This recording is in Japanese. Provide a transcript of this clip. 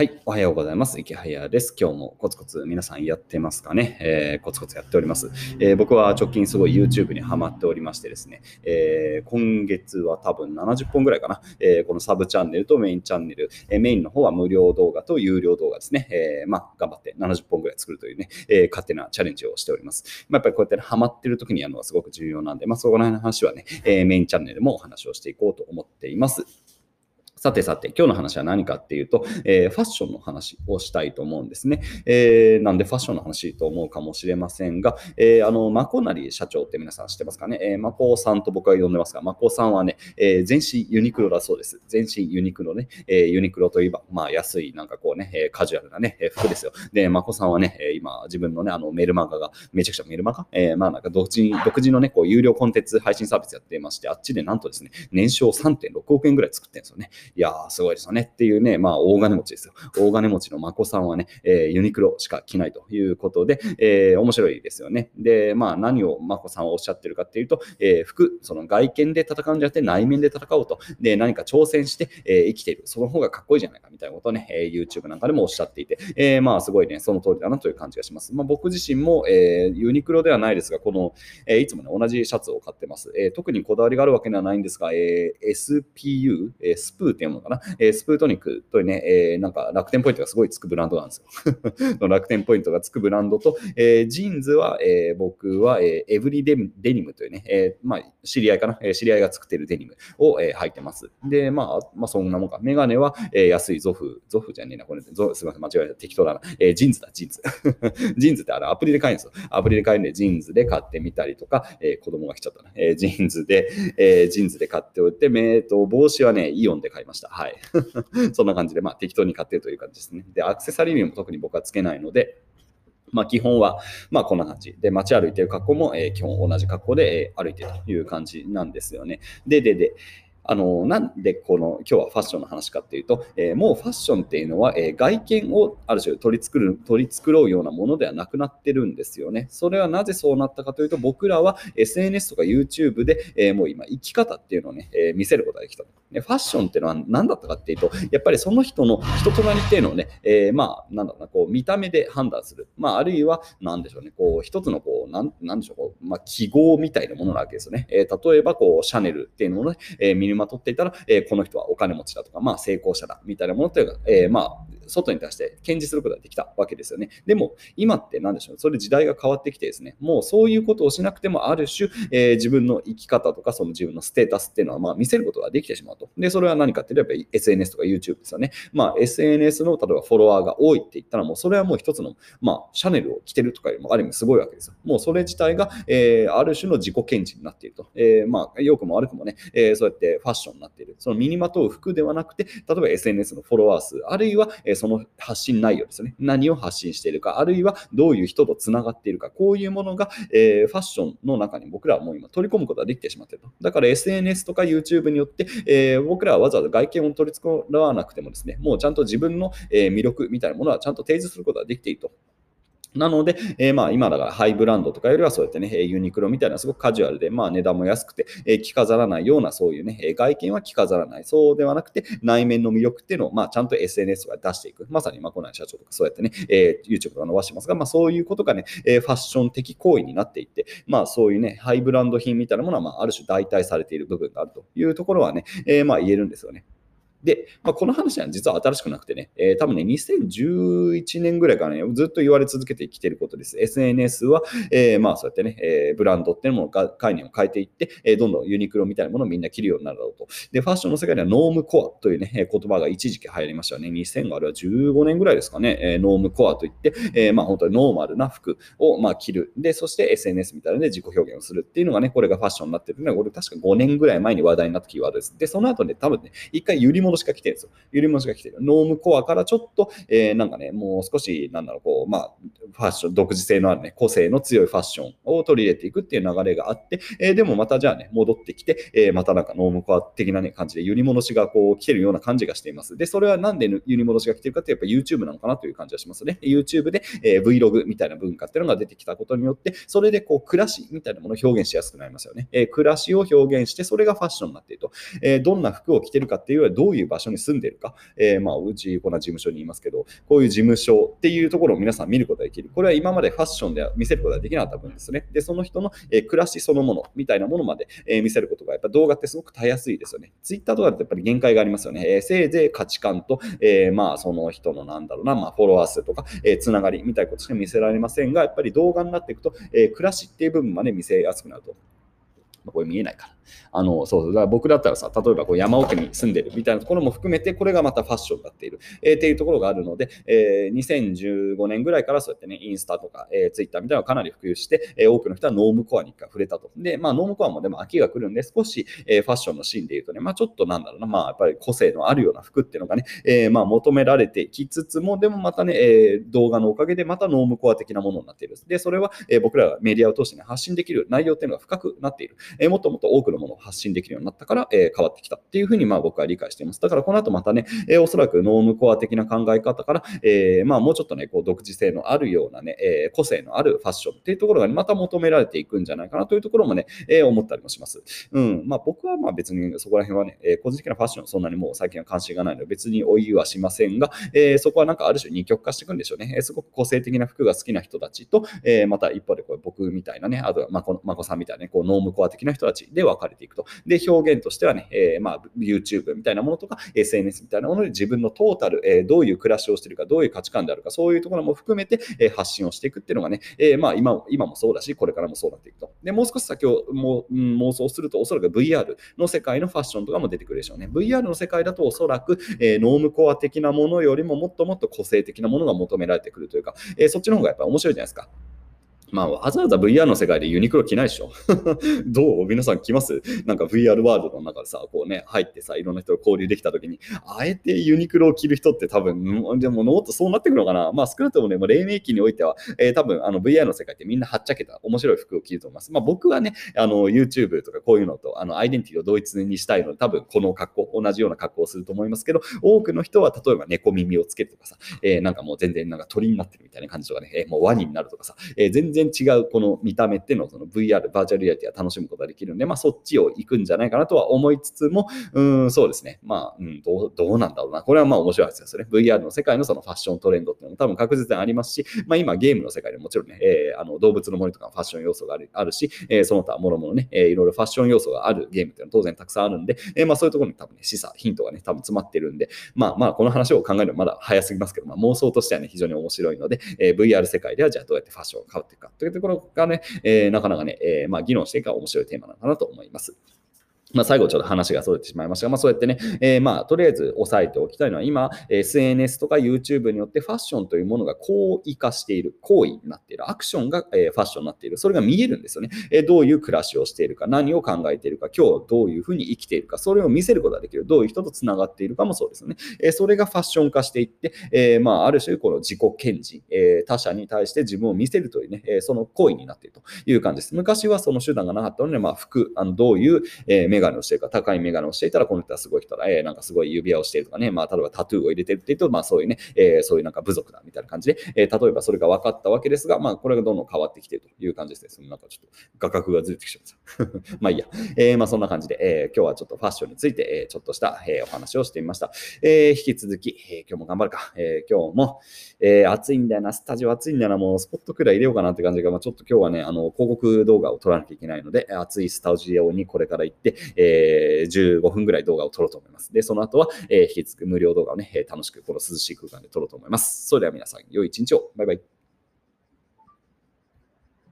はい、おはようございます。池早です。今日もコツコツ皆さんやってますかね、えー、コツコツやっております、えー、僕は直近すごい YouTube にハマっておりましてですね、えー、今月は多分70本ぐらいかな、えこのサブチャンネルとメインチャンネル、えメインの方は無料動画と有料動画ですね、えまあ、頑張って70本ぐらい作るというね、え勝手なチャレンジをしております。まあ、やっぱりこうやって、ね、ハマってる時にやるのはすごく重要なんで、まあ、そこら辺の話はね、えメインチャンネルもお話をしていこうと思っています。さてさて、今日の話は何かっていうと、えー、ファッションの話をしたいと思うんですね。えー、なんでファッションの話と思うかもしれませんが、えー、あの、マコナリ社長って皆さん知ってますかね、えー、マコさんと僕は呼んでますが、マコさんはね、えー、全身ユニクロだそうです。全身ユニクロね、えー、ユニクロといえば、まあ安い、なんかこうね、えカジュアルなね、え服ですよ。で、マコさんはねえ、今、自分のね、あのメルマガが、めちゃくちゃメルマガ？えー、まあなんか独自独自のね、こう有料コンテンツ配信サービスやっていまして、あっちでなんとですね、年商3.6億円ぐらい作ってるんですよね。いやー、すごいですよねっていうね、まあ、大金持ちですよ。大金持ちの眞子さんはね、えー、ユニクロしか着ないということで、えー、面白いですよね。で、まあ、何を眞子さんはおっしゃってるかっていうと、えー、服、その外見で戦うんじゃなくて内面で戦おうと。で、何か挑戦して、えー、生きている。その方がかっこいいじゃないかみたいなことをね、えー、YouTube なんかでもおっしゃっていて、えー、まあ、すごいね、その通りだなという感じがします。まあ、僕自身も、えー、ユニクロではないですが、この、えー、いつもね、同じシャツを買ってます。えー、特にこだわりがあるわけではないんですが、えー、SPU、え、スプーっていうのかな、えー、スプートニクというね、えー、なんか楽天ポイントがすごいつくブランドなんですよ。楽天ポイントがつくブランドと、えー、ジーンズは、えー、僕は、えー、 EVERY DENIM というね、えー、まあ、知り合いかな、えー、知り合いが作ってるデニムを、えー、履いてます。で、まあ、まあ、そんなもんか。メガネは、えー、安いゾフ、ゾフじゃねえな、これ、ゾすみません、間違えた、適当だな。えー、 JINS だ、 JINS。JINS ってあれアプリで買えるんですよ。アプリで買えるんで、 JINS で買ってみたりとか、えー、子供が来ちゃったな。えー、 JINS で、えー、 JINS で買っておいて、えー、と帽子はね、イオンで買いますました。はい。そんな感じで、まあ、適当に買ってるという感じですね。で、アクセサリーも特に僕はつけないので、まあ、基本は、まあ、こんな感じ。で、街歩いてる格好も、えー、基本同じ格好で、えー、歩いてるという感じなんですよね。で、で、で、あの、なんでこの今日はファッションの話かっていうと、えー、もうファッションっていうのは、えー、外見をある種取り作る、取り繕うようなものではなくなってるんですよね。それはなぜそうなったかというと、僕らは SNS とか YouTube で、えー、もう今生き方っていうのをね、え見せることができた。ファッションっていうのは何だったかっていうと、やっぱりその人の人となりっていうのをね、えまあ、なんだろうな、こう見た目で判断する。まあ、あるいは、なんでしょうね、こう一つのこう、なん、なんでしょう、まあ、記号みたいなものなわけですよね。え例えば、こう、シャネルっていうのをね、え身にまとっていたら、えー、この人はお金持ちだとか、まあ、成功者だみたいなものというか、えー、まあ、外に対して堅持することができたわけですよね。でも、今って何でしょう？それ時代が変わってきてですね、もうそういうことをしなくても、ある種、えー、自分の生き方とか、その自分のステータスっていうのは、まあ、見せることができてしまうと。で、それは何かって言えば SNS とか YouTube ですよね。まあ、SNS の、例えばフォロワーが多いって言ったら、もうそれはもう一つの、まあ、シャネルを着てるとかよりも、ある意味すごいわけですよ。もうそれ自体が、えー、ある種の自己顕示になっていると。えー、まあ、良くも悪くもね、えー、そうやってファッションになっている。その身にまとう服ではなくて、例えば SNS のフォロワー数、あるいは、えー、その発信内容ですね。何を発信しているか、あるいはどういう人とつながっているか、こういうものが、え、ファッションの中に僕らはもう今取り込むことができてしまっていると。だから SNS とか YouTube によって、え、僕らはわざわざ外見を取り繕わなくてもですね、もうちゃんと自分の、え魅力みたいなものはちゃんと提示することができていると。なので、えー、まあ今だからハイブランドとかよりはそうやってね、ユニクロみたいなすごくカジュアルで、まあ値段も安くて、えー、着飾らないようなそういうね、外見は着飾らない。そうではなくて、内面の魅力っていうのを、まあちゃんと SNS とか出していく。まさにまあこの社長とかそうやってね、えー、YouTube とか伸ばしてますが、まあそういうことがね、えー、ファッション的行為になっていって、まあそういうね、ハイブランド品みたいなものは、まあある種代替されている部分があるというところはね、えー、まあ言えるんですよね。で、まあ、この話は実は新しくなくてね、えー、多分ね、2011年ぐらいからね、ずっと言われ続けてきてることです。SNS は、えー、まあそうやってね、えー、ブランドっていうものが概念を変えていって、えー、どんどんユニクロみたいなものをみんな着るようになるだろうと。で、ファッションの世界ではノームコアというね、言葉が一時期流行りましたね。2000あれは15年ぐらいですかね、えー、ノームコアといって、えー、まあ本当にノーマルな服をまあ着る。で、そして SNS みたいなので自己表現をするっていうのがね、これがファッションになってるのは、俺確か5年ぐらい前に話題になったキーワードです。で、その後ね、多分ね、一回揺り戻しが来てるんですよ。ゆり文字が来てる。ノームコアからちょっと、えー、なんかね、もう少し、なんだろう、こう、まあ、ファッション、独自性のあるね、個性の強いファッションを取り入れていくっていう流れがあって、えー、でもまたじゃあね、戻ってきて、えー、またなんかノームコア的なね、感じで、揺り戻しがこう来てるような感じがしています。で、それはなんで揺り戻しが来てるかって、やっぱ YouTube なのかなという感じがしますね。YouTube で、えー、Vlog みたいな文化っていうのが出てきたことによって、それでこう、暮らしみたいなものを表現しやすくなりますよね。えー、暮らしを表現して、それがファッションになっていると。えー、どんな服を着てるかっていうよりは、どういう場所に住んでるか、えー、まあ、うちこんな事務所にいますけど、こういう事務所っていうところを皆さん見ることができる。これは今までファッションでは見せることができなかった分ですね。で、その人の、え暮らしそのものみたいなものまで、え見せることが、やっぱ動画ってすごくたやすいですよね。ツイッターとかだとやっぱり限界がありますよね。えせいぜい価値観と、えまあ、その人のなんだろうな、まあ、フォロワー数とか、えつながりみたいなことしか見せられませんが、やっぱり動画になっていくと、え暮らしっていう部分まで見せやすくなると。まあこれ見えないかな。あの、そうそう。だから僕だったらさ、例えばこう山奥に住んでるみたいなところも含めて、これがまたファッションになっている、えー、っていうところがあるので、えー、2015年ぐらいからそうやってね、インスタとか、えー、ツイッターみたいなのがかなり普及して、えー、多くの人はノームコアに触れたと。で、まあ、ノームコアもでも秋が来るんで、少し、えー、ファッションのシーンで言うとね、まあ、ちょっとなんだろうな、まあ、やっぱり個性のあるような服っていうのがね、えー、まあ、求められてきつつも、でもまたね、えー、動画のおかげでまたノームコア的なものになっている。で、それは、えー、僕らがメディアを通して、ね、発信できる内容っていうのが深くなっている。えー、もっともっと多くのものを発信できるようになったから、えー、変わってきたっていうふうにまあ僕は理解しています。だからこの後またね、えー、おそらくノームコア的な考え方から、えー、まあもうちょっとね、こう独自性のあるようなね、えー、個性のあるファッションっていうところが、ね、また求められていくんじゃないかなというところもね、えー、思ったりもします。うん。まあ僕はまあ別にそこら辺はね、えー、個人的なファッションそんなにもう最近は関心がないので別に追いはしませんが、えー、そこはなんかある種二極化していくんでしょうね。えー、すごく個性的な服が好きな人たちと、えー、また一方でこう僕みたいなね、あとはまこまこさんみたいなね、こうノームコア的な人たちで分かれれていくと。で、表現としてはね、えー、まあ、YouTube みたいなものとか、SNS みたいなもので自分のトータル、えー、どういう暮らしをしているか、どういう価値観であるか、そういうところも含めて、え、発信をしていくっていうのがね、え、まあ今今もそうだし、これからもそうなっていくと。で、もう少し先をも、妄想すると、おそらく VR の世界のファッションとかも出てくるでしょうね。VR の世界だとおそらく、え、ノームコア的なものよりももっともっと個性的なものが求められてくるというか、え、そっちの方がやっぱ面白いじゃないですか。まあ、わざわざ VR の世界でユニクロ着ないでしょ。どう？皆さん着ます？なんか VR ワールドの中でさ、こうね、入ってさ、いろんな人と交流できたときに、あえてユニクロを着る人って多分、でももっとそうなってくるのかな？まあ、少なくともね、もう黎明期においては、えー、多分、あの VR の世界ってみんなはっちゃけた面白い服を着ると思います。まあ、僕はね、あの YouTube とかこういうのと、あのアイデンティティを同一にしたいので、多分この格好、同じような格好をすると思いますけど、多くの人は例えば猫耳をつけるとかさ、えー、なんかもう全然なんか鳥になってるみたいな感じとかね、えー、もうワニになるとかさ、えー、全然然違うこの見た目っていうのをその VR、バーチャルリアリティは楽しむことができるんで、まあ、そっちを行くんじゃないかなとは思いつつも、うん、そうですね。まあ、うん、どう、どうなんだろうな。これはまあ面白いですよね。VR の世界のそのファッショントレンドっていうのも多分確実にありますし、まあ今ゲームの世界でもちろんね、えー、あの動物の森とかファッション要素があるあるし、えー、その他もろもろね、えー、いろいろファッション要素があるゲームっていうのは当然たくさんあるんで、えー、まあそういうところに多分ね、示唆、ヒントがね、多分詰まってるんで、まあまあこの話を考えるのはまだ早すぎますけど、まあ妄想としてはね、非常に面白いので、えー、VR 世界ではじゃあどうやってファッションを変わっていくかというところがね、えー、なかなかね、えー、まあ、議論していくか面白いテーマなのかなと思います。まあ、最後ちょっと話がそれてしまいましたが、まあ、そうやってね、えー、まあ、とりあえず押さえておきたいのは、今、SNS とか YouTube によってファッションというものが行為化している、行為になっている、アクションが、え、ファッションになっている、それが見えるんですよね。えー、どういう暮らしをしているか、何を考えているか、今日どういうふうに生きているか、それを見せることができる、どういう人とつながっているかもそうですよね。えー、それがファッション化していって、えー、まあ、ある種、この自己顕示、えー、他者に対して自分を見せるというね、えー、その行為になっているという感じです。昔はその手段がなかったので、まあ、服、あのどういう、えー、メガネをしてるか、高いメガネをしていたら、この人はすごい人だ、えー、なんかすごい指輪をしているとかね、まあ、例えばタトゥーを入れてるっていうと、まあ、そういうね、えー、そういうなんか部族だみたいな感じで、えー、例えばそれが分かったわけですが、まあ、これがどんどん変わってきているという感じですね。なんかちょっと画角がずれてきちゃいました。まあいいや。えー、まあそんな感じで、えー、今日はちょっとファッションについて、えー、ちょっとした、えー、お話をしてみました。えー、引き続き、えー、今日も頑張るか。えー、今日も、えー、暑いんだよな、スタジオ暑いんだよな、もうスポットくらい入れようかなって感じが、まあ、ちょっと今日はね、あの、広告動画を撮らなきゃいけないので、暑いスタジオにこれから行って、えー、15分ぐらい動画を撮ろうと思います。で、その後は、えー、引き続き無料動画をね、楽しくこの涼しい空間で撮ろうと思います。それでは皆さん、良い一日を。バイバイ。